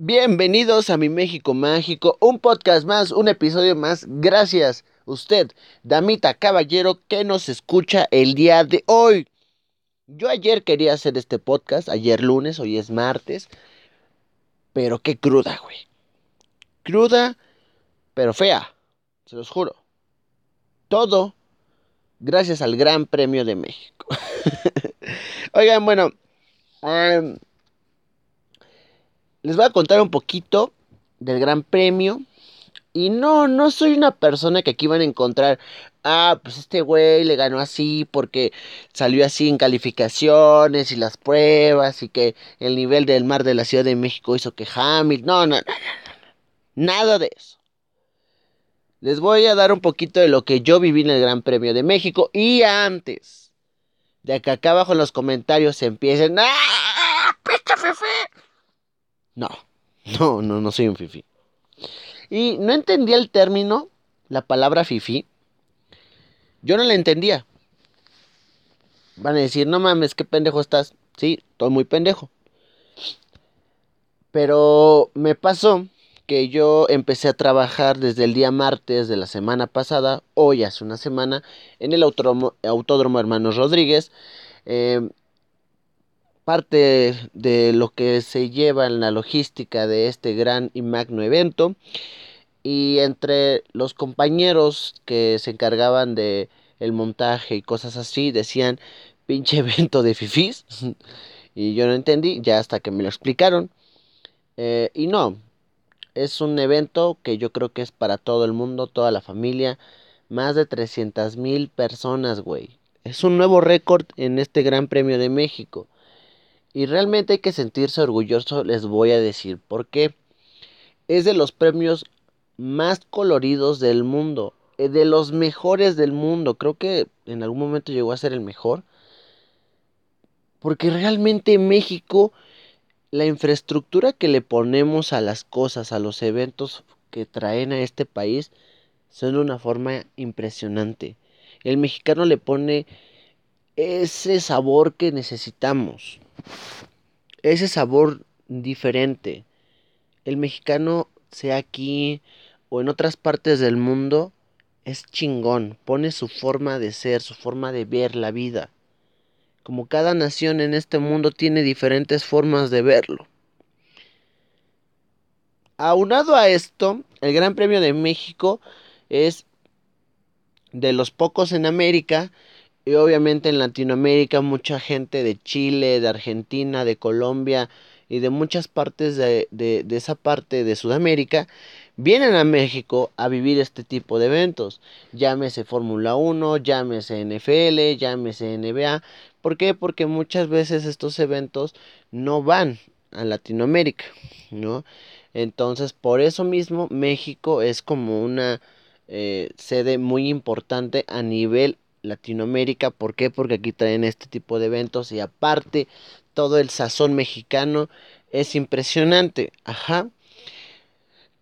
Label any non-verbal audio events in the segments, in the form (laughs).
Bienvenidos a mi México Mágico, un podcast más, un episodio más. Gracias usted, damita caballero, que nos escucha el día de hoy. Yo ayer quería hacer este podcast, ayer lunes, hoy es martes, pero qué cruda, güey. Cruda, pero fea, se los juro. Todo gracias al Gran Premio de México. (laughs) Oigan, bueno, les voy a contar un poquito del Gran Premio. Y no, no soy una persona que aquí van a encontrar, ah, pues este güey le ganó así porque salió así en calificaciones y las pruebas y que el nivel del mar de la Ciudad de México hizo que Hamilton, no, no, no, no, nada de eso. Les voy a dar un poquito de lo que yo viví en el Gran Premio de México y antes de que acá abajo en los comentarios se empiecen, ¡ah, No, no, no, no soy un fifi. Y no entendía el término, la palabra fifi. Yo no la entendía. Van a decir, no mames, qué pendejo estás. Sí, estoy muy pendejo. Pero me pasó que yo empecé a trabajar desde el día martes de la semana pasada, hoy hace una semana, en el Autódromo, Autódromo Hermanos Rodríguez. Eh, parte de lo que se lleva en la logística de este gran y magno evento. Y entre los compañeros que se encargaban de el montaje y cosas así, decían pinche (laughs) evento de fifís. (laughs) y yo no entendí, ya hasta que me lo explicaron. Eh, y no, es un evento que yo creo que es para todo el mundo, toda la familia. Más de 300 mil personas, güey. Es un nuevo récord en este Gran Premio de México. Y realmente hay que sentirse orgulloso, les voy a decir por qué. Es de los premios más coloridos del mundo, eh, de los mejores del mundo. Creo que en algún momento llegó a ser el mejor. Porque realmente México, la infraestructura que le ponemos a las cosas, a los eventos que traen a este país, son de una forma impresionante. El mexicano le pone ese sabor que necesitamos. Ese sabor diferente. El mexicano, sea aquí o en otras partes del mundo, es chingón. Pone su forma de ser, su forma de ver la vida. Como cada nación en este mundo tiene diferentes formas de verlo. Aunado a esto, el Gran Premio de México es de los pocos en América y obviamente en Latinoamérica mucha gente de Chile, de Argentina, de Colombia y de muchas partes de, de, esa parte de Sudamérica vienen a México a vivir este tipo de eventos. Llámese Fórmula 1, llámese NFL, llámese NBA. ¿Por qué? Porque muchas veces estos eventos no van a Latinoamérica, ¿no? Entonces, por eso mismo, México es como una eh, sede muy importante a nivel Latinoamérica. ¿Por qué? Porque aquí traen este tipo de eventos y aparte todo el sazón mexicano es impresionante. Ajá.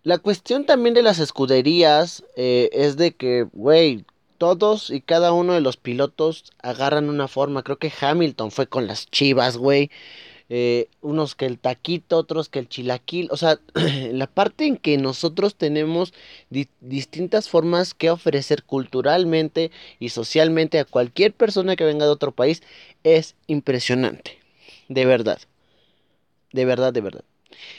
La cuestión también de las escuderías eh, es de que, güey, todos y cada uno de los pilotos agarran una forma. Creo que Hamilton fue con las chivas, güey. Eh, unos que el taquito, otros que el chilaquil, o sea, (clears throat) la parte en que nosotros tenemos distintas formas que ofrecer culturalmente y socialmente a cualquier persona que venga de otro país es impresionante, de verdad, de verdad, de verdad.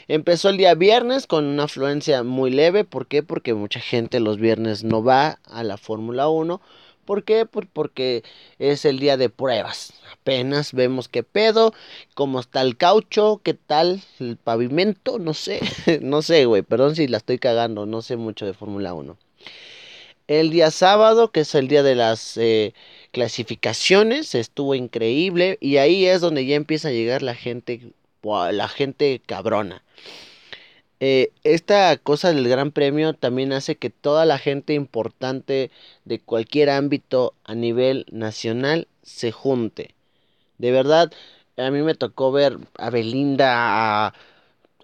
Empezó el día viernes con una afluencia muy leve, ¿por qué? Porque mucha gente los viernes no va a la Fórmula 1 ¿Por qué? porque es el día de pruebas. Apenas vemos qué pedo, cómo está el caucho, qué tal el pavimento, no sé, (laughs) no sé, güey, perdón si la estoy cagando, no sé mucho de Fórmula 1. El día sábado, que es el día de las eh, clasificaciones, estuvo increíble y ahí es donde ya empieza a llegar la gente, la gente cabrona. Eh, esta cosa del Gran Premio también hace que toda la gente importante de cualquier ámbito a nivel nacional se junte. De verdad, a mí me tocó ver a Belinda,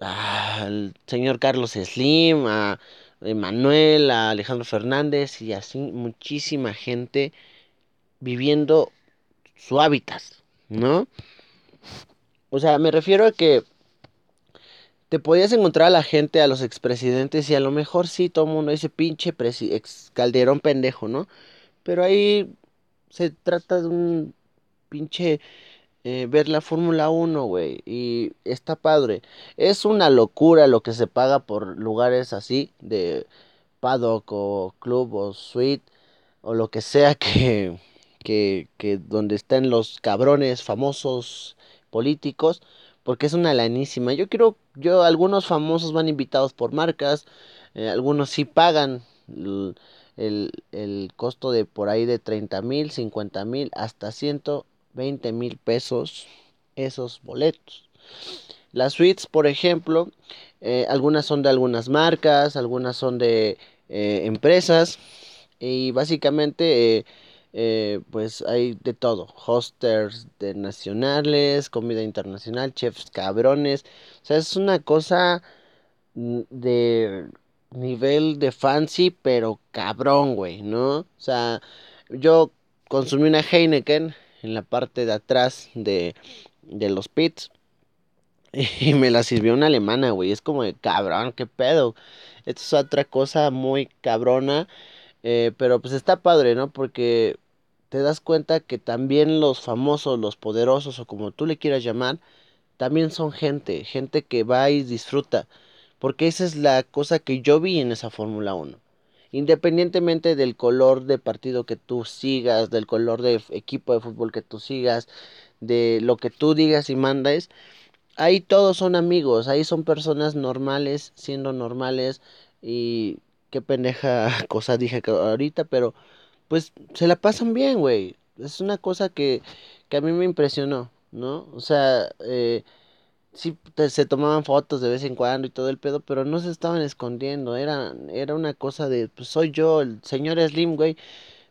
al señor Carlos Slim, a Manuel, a Alejandro Fernández y así muchísima gente viviendo su hábitat, ¿no? O sea, me refiero a que te podías encontrar a la gente, a los expresidentes, y a lo mejor sí, todo el mundo dice pinche ex Calderón pendejo, ¿no? Pero ahí se trata de un pinche eh, ver la Fórmula 1, güey. Y está padre. Es una locura lo que se paga por lugares así, de paddock o club o suite, o lo que sea que, que, que donde estén los cabrones famosos políticos porque es una lanísima. Yo quiero, yo, algunos famosos van invitados por marcas, eh, algunos sí pagan el, el, costo de por ahí de 30 mil, 50 mil, hasta 120 mil pesos esos boletos. Las suites, por ejemplo, eh, algunas son de algunas marcas, algunas son de eh, empresas y básicamente eh, pues hay de todo, hosters de nacionales, comida internacional, chefs cabrones, o sea, es una cosa mm, de nivel de fancy, pero cabrón, güey, ¿no? O sea, yo consumí una Heineken en la parte de atrás de, de los pits (laughs) y me la sirvió una alemana, güey, es como de cabrón, qué pedo. Esto es otra cosa muy cabrona, eh, pero pues está padre, ¿no? Porque te das cuenta que también los famosos, los poderosos o como tú le quieras llamar, también son gente, gente que va y disfruta. Porque esa es la cosa que yo vi en esa Fórmula 1. Independientemente del color de partido que tú sigas, del color de equipo de fútbol que tú sigas, de lo que tú digas y mandes, ahí todos son amigos, ahí son personas normales, siendo normales y qué pendeja (laughs) cosa dije ahorita, pero pues se la pasan bien, güey. Es una cosa que, que a mí me impresionó, ¿no? O sea, eh, sí se tomaban fotos de vez en cuando y todo el pedo, pero no se estaban escondiendo. Era, era una cosa de, pues soy yo, el señor Slim, güey.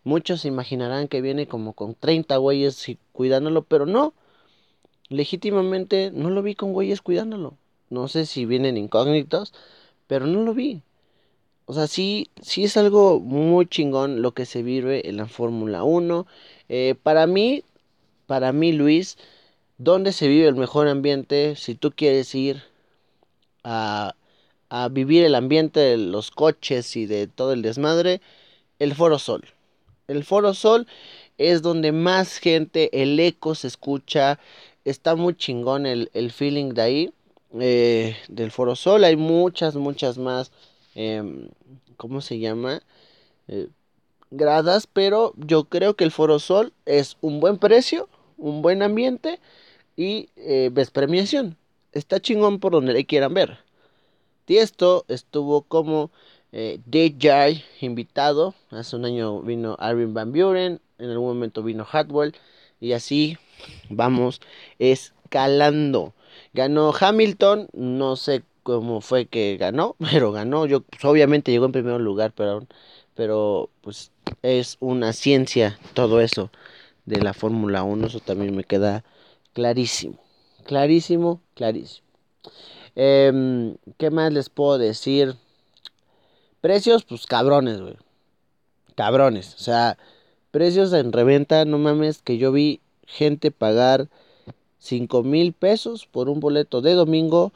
Muchos imaginarán que viene como con 30 güeyes cuidándolo, pero no. Legítimamente no lo vi con güeyes cuidándolo. No sé si vienen incógnitos, pero no lo vi. O sea, sí, sí es algo muy chingón lo que se vive en la Fórmula 1. Eh, para mí, para mí, Luis, ¿dónde se vive el mejor ambiente? Si tú quieres ir a, a vivir el ambiente de los coches y de todo el desmadre, el Foro Sol. El Foro Sol es donde más gente, el eco se escucha, está muy chingón el, el feeling de ahí, eh, del Foro Sol. Hay muchas, muchas más Em, ¿cómo se llama? Eh, gradas, pero yo creo que el Foro Sol es un buen precio, un buen ambiente y eh, ves premiación. Está chingón por donde le quieran ver. Tiesto estuvo como eh, DJ invitado. Hace un año vino Arvin Van Buren, en algún momento vino Hatwell y así vamos escalando. Ganó Hamilton, no sé cómo fue que ganó, (laughs) pero ganó. Yo, pues, obviamente llegó en primer lugar, pero, pero pues es una ciencia todo eso de la Fórmula 1. Eso también me queda clarísimo. Clarísimo, clarísimo. Em, ¿Qué más les puedo decir? Precios, pues cabrones, güey. Cabrones. O sea, precios en reventa, no mames, que yo vi gente pagar 5 mil pesos por un boleto de domingo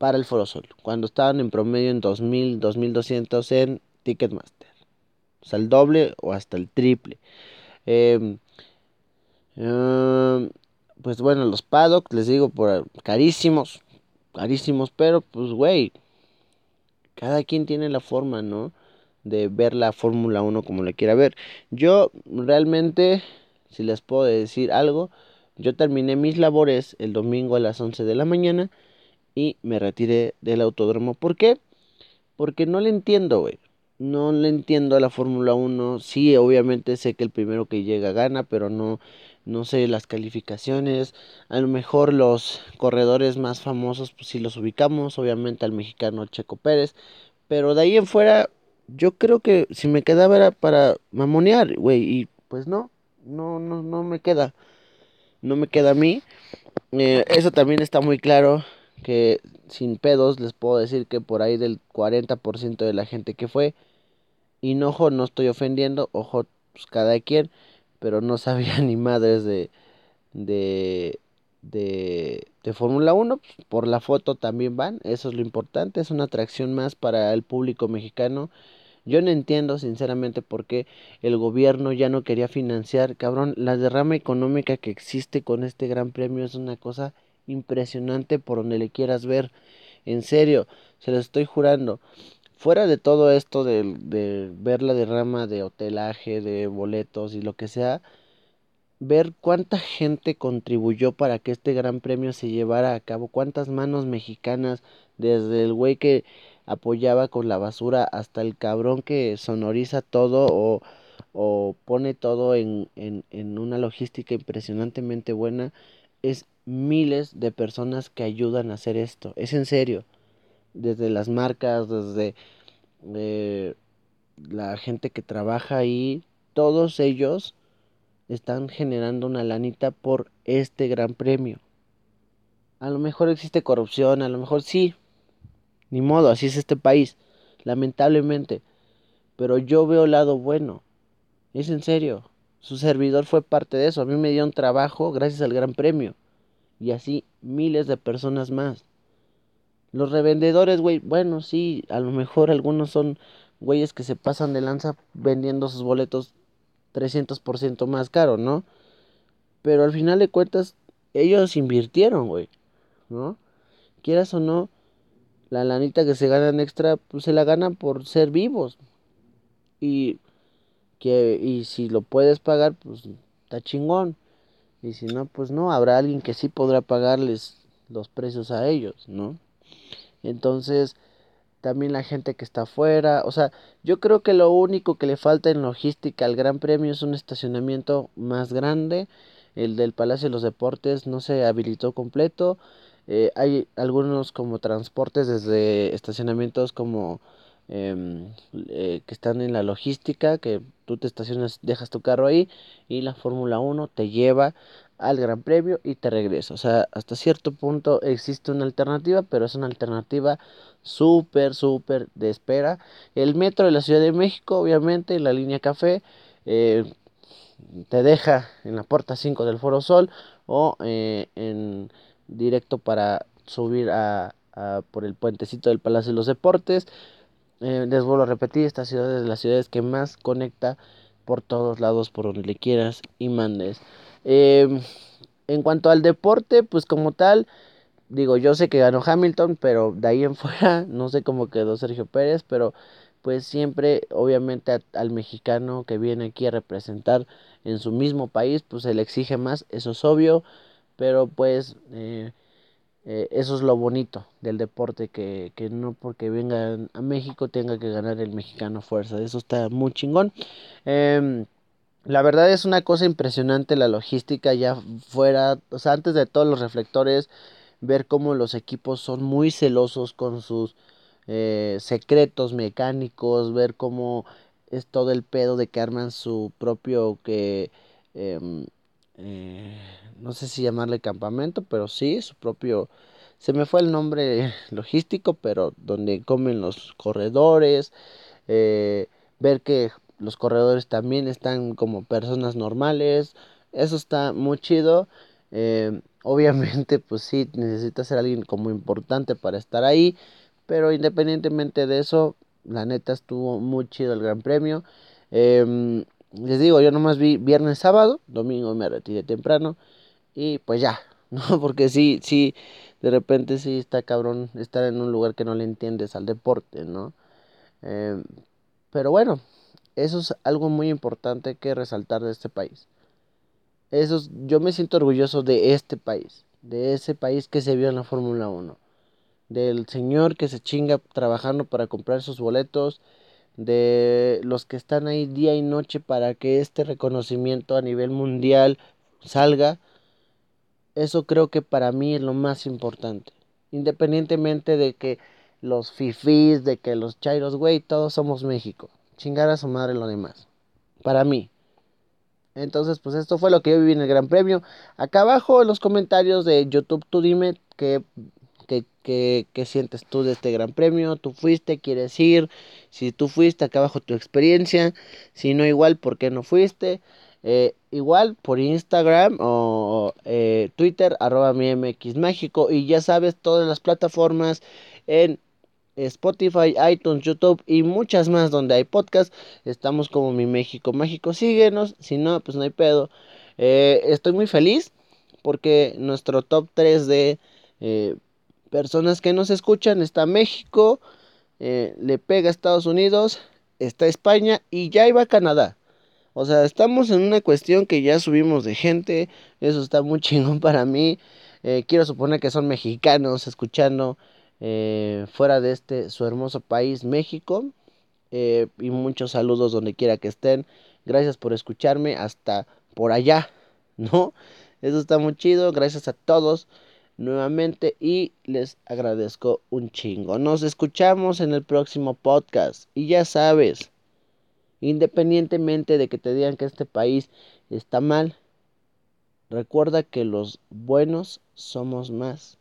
para el Foro Sol, cuando estaban en promedio en 2000, 2200 en Ticketmaster. O sea, el doble o hasta el triple. Em, em, pues bueno, los paddocks, les digo, por carísimos, carísimos, pero pues güey, cada quien tiene la forma, ¿no? De ver la Fórmula 1 como le quiera ver. Yo realmente, si les puedo decir algo, yo terminé mis labores el domingo a las 11 de la mañana y me retiré del autódromo. ¿Por qué? Porque no le entiendo, güey. No le entiendo a la Fórmula 1. Sí, obviamente sé que el primero que llega gana, pero no, no sé las calificaciones. A lo mejor los corredores más famosos, pues sí los ubicamos. Obviamente al mexicano Checo Pérez. Pero de ahí en fuera, yo creo que si me quedaba era para mamonear, güey. Y pues no, no, no, no me queda. No me queda a mí. Eh, eso también está muy claro que sin pedos les puedo decir que por ahí del 40% de la gente que fue, y no, ojo, no estoy ofendiendo, ojo, pues cada quien, pero no sabía (laughs) ni madres de, de, de, de Fórmula 1, pues, por la foto también van, eso es lo importante, es una atracción más para el público mexicano. Yo no entiendo sinceramente por qué el gobierno ya no quería financiar, cabrón, la derrama económica que existe con este gran premio es una cosa impresionante por donde le quieras ver. En serio, se lo estoy jurando. Fuera de todo esto de, de ver la derrama de hotelaje, de boletos y lo que sea, ver cuánta gente contribuyó para que este gran premio se llevara a cabo, cuántas manos mexicanas, desde el güey que apoyaba con la basura hasta el cabrón que sonoriza todo o, o pone todo en, en, en una logística impresionantemente buena, es miles de personas que ayudan a hacer esto, es en serio, desde las marcas, desde eh, la gente que trabaja ahí, todos ellos están generando una lanita por este gran premio. A lo mejor existe corrupción, a lo mejor sí. Ni modo, así es este país, lamentablemente. Pero yo veo lado bueno. Es en serio. Su servidor fue parte de eso. A mí me dio un trabajo gracias al gran premio. Y así miles de personas más. Los revendedores, güey, bueno, sí, a lo mejor algunos son güeyes que se pasan de lanza vendiendo sus boletos 300% más caro, ¿no? Pero al final de cuentas, ellos invirtieron, güey, ¿no? Quieras o no, la lanita que se ganan extra, pues se la ganan por ser vivos. Y, que, y si lo puedes pagar, pues está chingón. Y si no, pues no, habrá alguien que sí podrá pagarles los precios a ellos, ¿no? Entonces, también la gente que está afuera. O sea, yo creo que lo único que le falta en logística al Gran Premio es un estacionamiento más grande. El del Palacio de los Deportes no se habilitó completo. Eh, hay algunos como transportes desde estacionamientos como eh, eh, que están en la logística, que tú te estacionas, dejas tu carro ahí y la Fórmula 1 te lleva al Gran Premio y te regresa. O sea, hasta cierto punto existe una alternativa, pero es una alternativa súper, súper de espera. El metro de la Ciudad de México, obviamente, la línea café, eh, te deja en la puerta 5 del Foro Sol o eh, en directo para subir a, a, por el puentecito del Palacio de los Deportes. Eh, les vuelvo a repetir, esta ciudad es de las ciudades que más conecta por todos lados, por donde le quieras y mandes. Eh, en cuanto al deporte, pues como tal, digo, yo sé que ganó Hamilton, pero de ahí en (laughs) fuera no sé cómo quedó Sergio Pérez, pero pues siempre, obviamente, al mexicano que viene aquí a representar en su mismo país, pues se le exige más, eso es obvio, pero pues eh, eh, eso es lo bonito del deporte, que, que no porque venga a México tenga que ganar el mexicano fuerza, eso está muy chingón. Eh, la verdad es una cosa impresionante la logística ya fuera, o sea, antes de todos los reflectores, ver cómo los equipos son muy celosos con sus eh, secretos mecánicos, ver cómo es todo el pedo de que arman su propio que eh, no sé si llamarle campamento, pero sí, su propio se me fue el nombre (laughs) logístico, pero donde comen los corredores, eh, ver que los corredores también están como personas normales, eso está muy chido. Eh, (laughs) obviamente, pues sí, necesita ser alguien como importante para estar ahí, pero independientemente de eso, la neta estuvo muy chido el Gran Premio. Eh, les digo, yo nomás vi viernes, sábado, domingo me retiré temprano y pues ya, (laughs) ¿no? Porque sí, sí, de repente sí está cabrón estar en un lugar que no le entiendes al deporte, ¿no? Eh, pero bueno, eso es algo muy importante que resaltar de este país. Eso es, yo me siento orgulloso de este país, de ese país que se vio en la Fórmula 1, del señor que se chinga trabajando para comprar sus boletos, de los que están ahí día y noche para que este reconocimiento a nivel mundial salga. Eso creo que para mí es lo más importante. Independientemente de que los fifís, de que los chairos, güey, todos somos México. Chingar a su madre lo demás. Para mí. Entonces, pues esto fue lo que yo viví en el Gran Premio. Acá abajo en los comentarios de YouTube, tú dime qué, qué, sientes tú de este Gran Premio. ¿Tú fuiste? ¿Quieres ir? Si tú fuiste, acá abajo tu experiencia. Si no, igual, ¿por qué no fuiste? Eh, igual por Instagram o eh, Twitter, arroba mi MX México. Y ya sabes, todas las plataformas en Spotify, iTunes, YouTube y muchas más donde hay podcast. Estamos como mi México Mágico. Síguenos, si no, pues no hay pedo. Eh, estoy muy feliz porque nuestro top 3 de personas que nos escuchan está México, eh, le pega a Estados Unidos, está España y ya iba Canadá. O sea, estamos en una cuestión que ya subimos de gente. Eso está muy (laughs) chingón para mí. quiero suponer que son mexicanos escuchando eh, fuera de este su hermoso país México. Eh, y muchos saludos donde quiera que estén. Gracias por escucharme hasta por allá, (laughs) ¿no? Eso está muy chido. Gracias a todos nuevamente y les agradezco un chingo. Nos escuchamos en el próximo podcast. Y ya sabes, independientemente de que te digan que este país está mal, recuerda que los buenos somos más.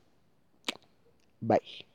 Bye.